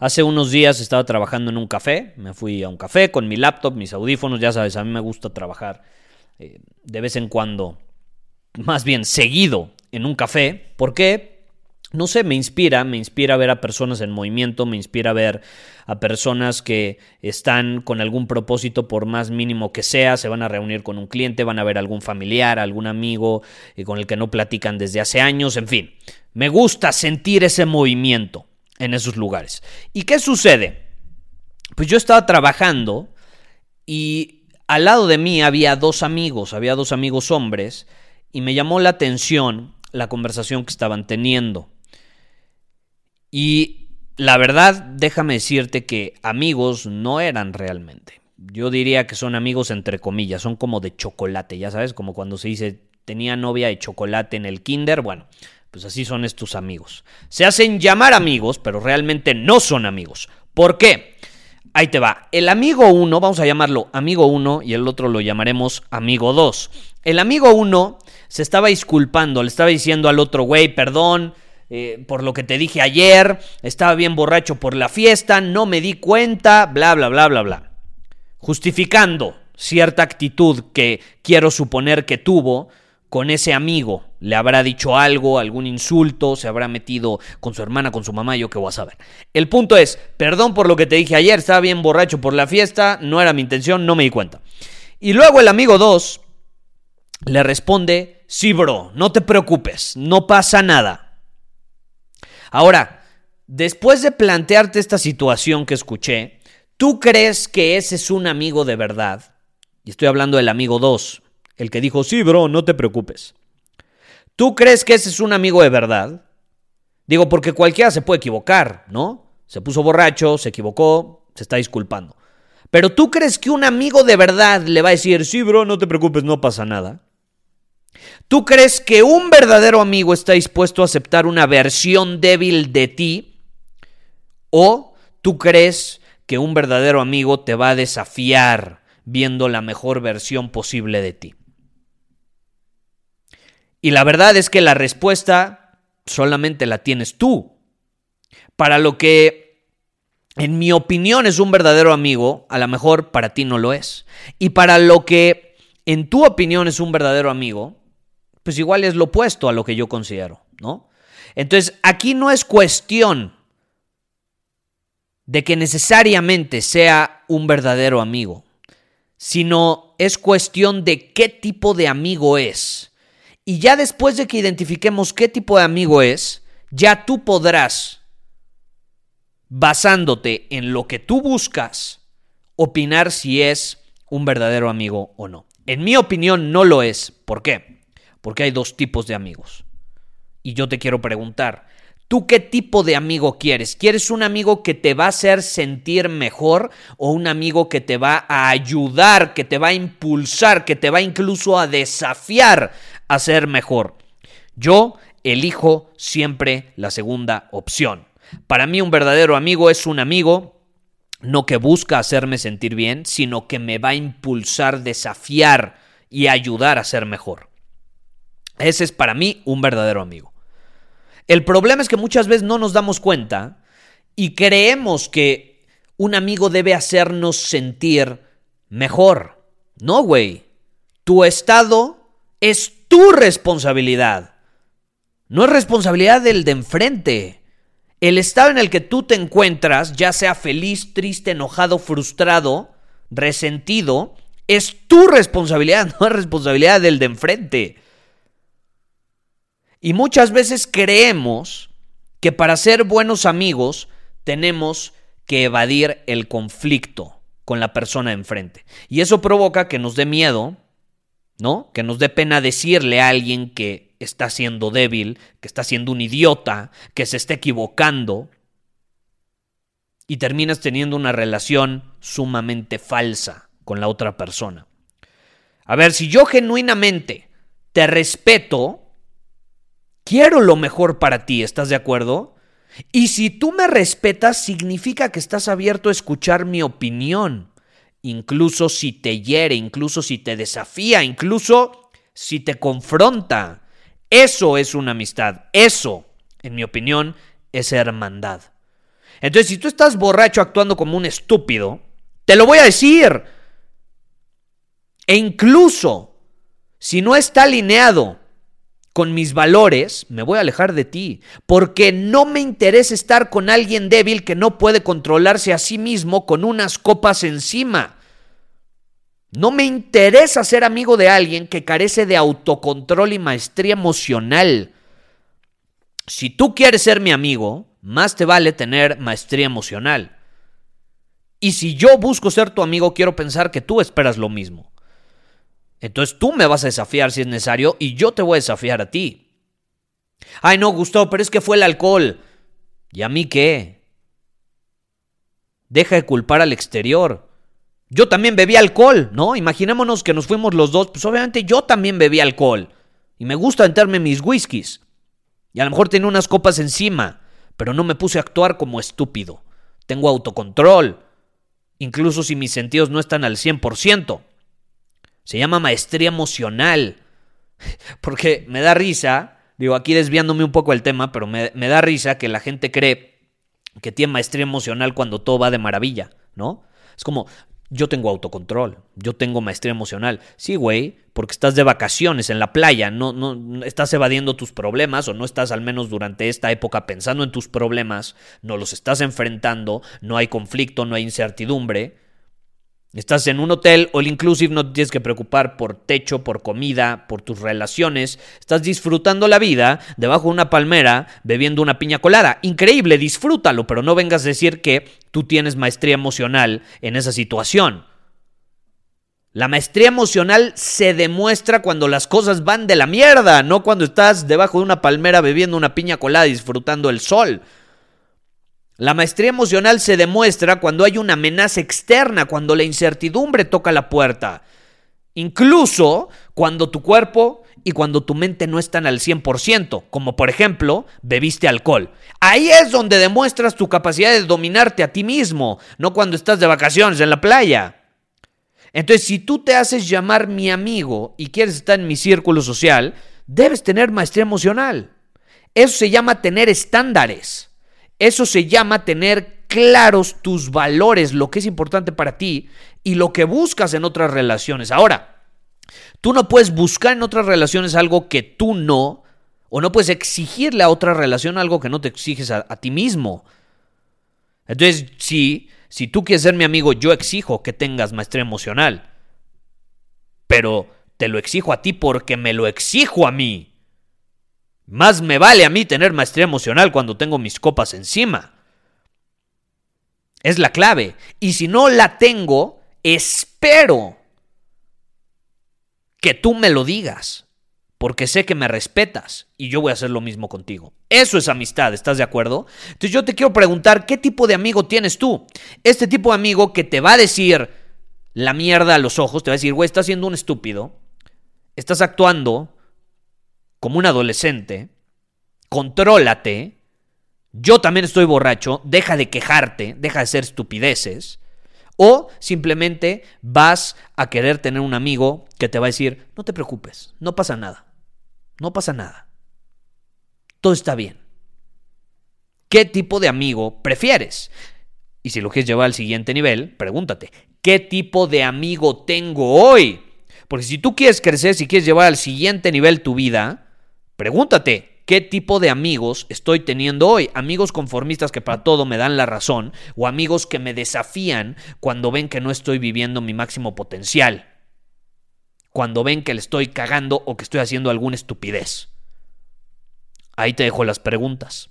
Hace unos días estaba trabajando en un café, me fui a un café con mi laptop, mis audífonos, ya sabes, a mí me gusta trabajar eh, de vez en cuando, más bien seguido en un café. ¿Por qué? No sé, me inspira, me inspira ver a personas en movimiento, me inspira ver a personas que están con algún propósito por más mínimo que sea, se van a reunir con un cliente, van a ver a algún familiar, algún amigo eh, con el que no platican desde hace años, en fin, me gusta sentir ese movimiento en esos lugares. ¿Y qué sucede? Pues yo estaba trabajando y al lado de mí había dos amigos, había dos amigos hombres, y me llamó la atención la conversación que estaban teniendo. Y la verdad, déjame decirte que amigos no eran realmente. Yo diría que son amigos entre comillas, son como de chocolate, ya sabes, como cuando se dice tenía novia de chocolate en el kinder, bueno, pues así son estos amigos. Se hacen llamar amigos, pero realmente no son amigos. ¿Por qué? Ahí te va. El amigo 1, vamos a llamarlo amigo 1 y el otro lo llamaremos amigo 2. El amigo 1 se estaba disculpando, le estaba diciendo al otro güey, perdón eh, por lo que te dije ayer, estaba bien borracho por la fiesta, no me di cuenta, bla, bla, bla, bla, bla. Justificando cierta actitud que quiero suponer que tuvo con ese amigo. Le habrá dicho algo, algún insulto, se habrá metido con su hermana, con su mamá, yo qué voy a saber. El punto es, perdón por lo que te dije ayer, estaba bien borracho por la fiesta, no era mi intención, no me di cuenta. Y luego el amigo 2 le responde, sí, bro, no te preocupes, no pasa nada. Ahora, después de plantearte esta situación que escuché, ¿tú crees que ese es un amigo de verdad? Y estoy hablando del amigo 2, el que dijo, sí, bro, no te preocupes. ¿Tú crees que ese es un amigo de verdad? Digo, porque cualquiera se puede equivocar, ¿no? Se puso borracho, se equivocó, se está disculpando. Pero tú crees que un amigo de verdad le va a decir, sí, bro, no te preocupes, no pasa nada. ¿Tú crees que un verdadero amigo está dispuesto a aceptar una versión débil de ti? ¿O tú crees que un verdadero amigo te va a desafiar viendo la mejor versión posible de ti? Y la verdad es que la respuesta solamente la tienes tú. Para lo que, en mi opinión, es un verdadero amigo, a lo mejor para ti no lo es. Y para lo que, en tu opinión, es un verdadero amigo, pues igual es lo opuesto a lo que yo considero, ¿no? Entonces, aquí no es cuestión de que necesariamente sea un verdadero amigo, sino es cuestión de qué tipo de amigo es. Y ya después de que identifiquemos qué tipo de amigo es, ya tú podrás, basándote en lo que tú buscas, opinar si es un verdadero amigo o no. En mi opinión no lo es. ¿Por qué? Porque hay dos tipos de amigos. Y yo te quiero preguntar, ¿Tú qué tipo de amigo quieres? ¿Quieres un amigo que te va a hacer sentir mejor o un amigo que te va a ayudar, que te va a impulsar, que te va incluso a desafiar a ser mejor? Yo elijo siempre la segunda opción. Para mí un verdadero amigo es un amigo no que busca hacerme sentir bien, sino que me va a impulsar, desafiar y ayudar a ser mejor. Ese es para mí un verdadero amigo. El problema es que muchas veces no nos damos cuenta y creemos que un amigo debe hacernos sentir mejor. No, güey. Tu estado es tu responsabilidad. No es responsabilidad del de enfrente. El estado en el que tú te encuentras, ya sea feliz, triste, enojado, frustrado, resentido, es tu responsabilidad, no es responsabilidad del de enfrente. Y muchas veces creemos que para ser buenos amigos tenemos que evadir el conflicto con la persona enfrente. Y eso provoca que nos dé miedo, ¿no? Que nos dé pena decirle a alguien que está siendo débil, que está siendo un idiota, que se está equivocando. Y terminas teniendo una relación sumamente falsa con la otra persona. A ver, si yo genuinamente te respeto, quiero lo mejor para ti, ¿estás de acuerdo? Y si tú me respetas, significa que estás abierto a escuchar mi opinión, incluso si te hiere, incluso si te desafía, incluso si te confronta. Eso es una amistad, eso, en mi opinión, es hermandad. Entonces, si tú estás borracho actuando como un estúpido, te lo voy a decir. E incluso, si no está alineado con mis valores, me voy a alejar de ti, porque no me interesa estar con alguien débil que no puede controlarse a sí mismo con unas copas encima. No me interesa ser amigo de alguien que carece de autocontrol y maestría emocional. Si tú quieres ser mi amigo, más te vale tener maestría emocional. Y si yo busco ser tu amigo, quiero pensar que tú esperas lo mismo. Entonces tú me vas a desafiar si es necesario y yo te voy a desafiar a ti. Ay, no, Gustavo, pero es que fue el alcohol. ¿Y a mí qué? Deja de culpar al exterior. Yo también bebí alcohol, ¿no? Imaginémonos que nos fuimos los dos, pues obviamente yo también bebí alcohol. Y me gusta entrarme mis whiskies. Y a lo mejor tenía unas copas encima, pero no me puse a actuar como estúpido. Tengo autocontrol, incluso si mis sentidos no están al 100%. Se llama maestría emocional. Porque me da risa, digo aquí desviándome un poco el tema, pero me, me da risa que la gente cree que tiene maestría emocional cuando todo va de maravilla, ¿no? Es como, yo tengo autocontrol, yo tengo maestría emocional. Sí, güey, porque estás de vacaciones en la playa, no, no estás evadiendo tus problemas o no estás al menos durante esta época pensando en tus problemas, no los estás enfrentando, no hay conflicto, no hay incertidumbre. Estás en un hotel all inclusive, no te tienes que preocupar por techo, por comida, por tus relaciones. Estás disfrutando la vida debajo de una palmera bebiendo una piña colada. Increíble, disfrútalo, pero no vengas a decir que tú tienes maestría emocional en esa situación. La maestría emocional se demuestra cuando las cosas van de la mierda, no cuando estás debajo de una palmera bebiendo una piña colada disfrutando el sol. La maestría emocional se demuestra cuando hay una amenaza externa, cuando la incertidumbre toca la puerta. Incluso cuando tu cuerpo y cuando tu mente no están al 100%, como por ejemplo, bebiste alcohol. Ahí es donde demuestras tu capacidad de dominarte a ti mismo, no cuando estás de vacaciones en la playa. Entonces, si tú te haces llamar mi amigo y quieres estar en mi círculo social, debes tener maestría emocional. Eso se llama tener estándares. Eso se llama tener claros tus valores, lo que es importante para ti y lo que buscas en otras relaciones. Ahora, tú no puedes buscar en otras relaciones algo que tú no, o no puedes exigirle a otra relación algo que no te exiges a, ti mismo. Entonces, sí, si tú quieres ser mi amigo, yo exijo que tengas maestría emocional. Pero te lo exijo a ti porque me lo exijo a mí. Más me vale a mí tener maestría emocional cuando tengo mis copas encima. Es la clave. Y si no la tengo, espero que tú me lo digas. Porque sé que me respetas y yo voy a hacer lo mismo contigo. Eso es amistad, ¿estás de acuerdo? Entonces yo te quiero preguntar, ¿qué tipo de amigo tienes tú? Este tipo de amigo que te va a decir la mierda a los ojos, te va a decir, güey, estás siendo un estúpido, estás actuando como un adolescente, contrólate, yo también estoy borracho, deja de quejarte, deja de ser estupideces, o simplemente vas a querer tener un amigo que te va a decir, no te preocupes, no pasa nada, no pasa nada, todo está bien. ¿Qué tipo de amigo prefieres? Y si lo quieres llevar al siguiente nivel, pregúntate, ¿qué tipo de amigo tengo hoy? Porque si tú quieres crecer, si quieres llevar al siguiente nivel tu vida, Pregúntate, qué tipo de amigos estoy teniendo hoy. Amigos conformistas que para todo me dan la razón o amigos que me desafían cuando ven que no estoy viviendo mi máximo potencial. Cuando ven que le estoy cagando o que estoy haciendo alguna estupidez. Ahí te dejo las preguntas.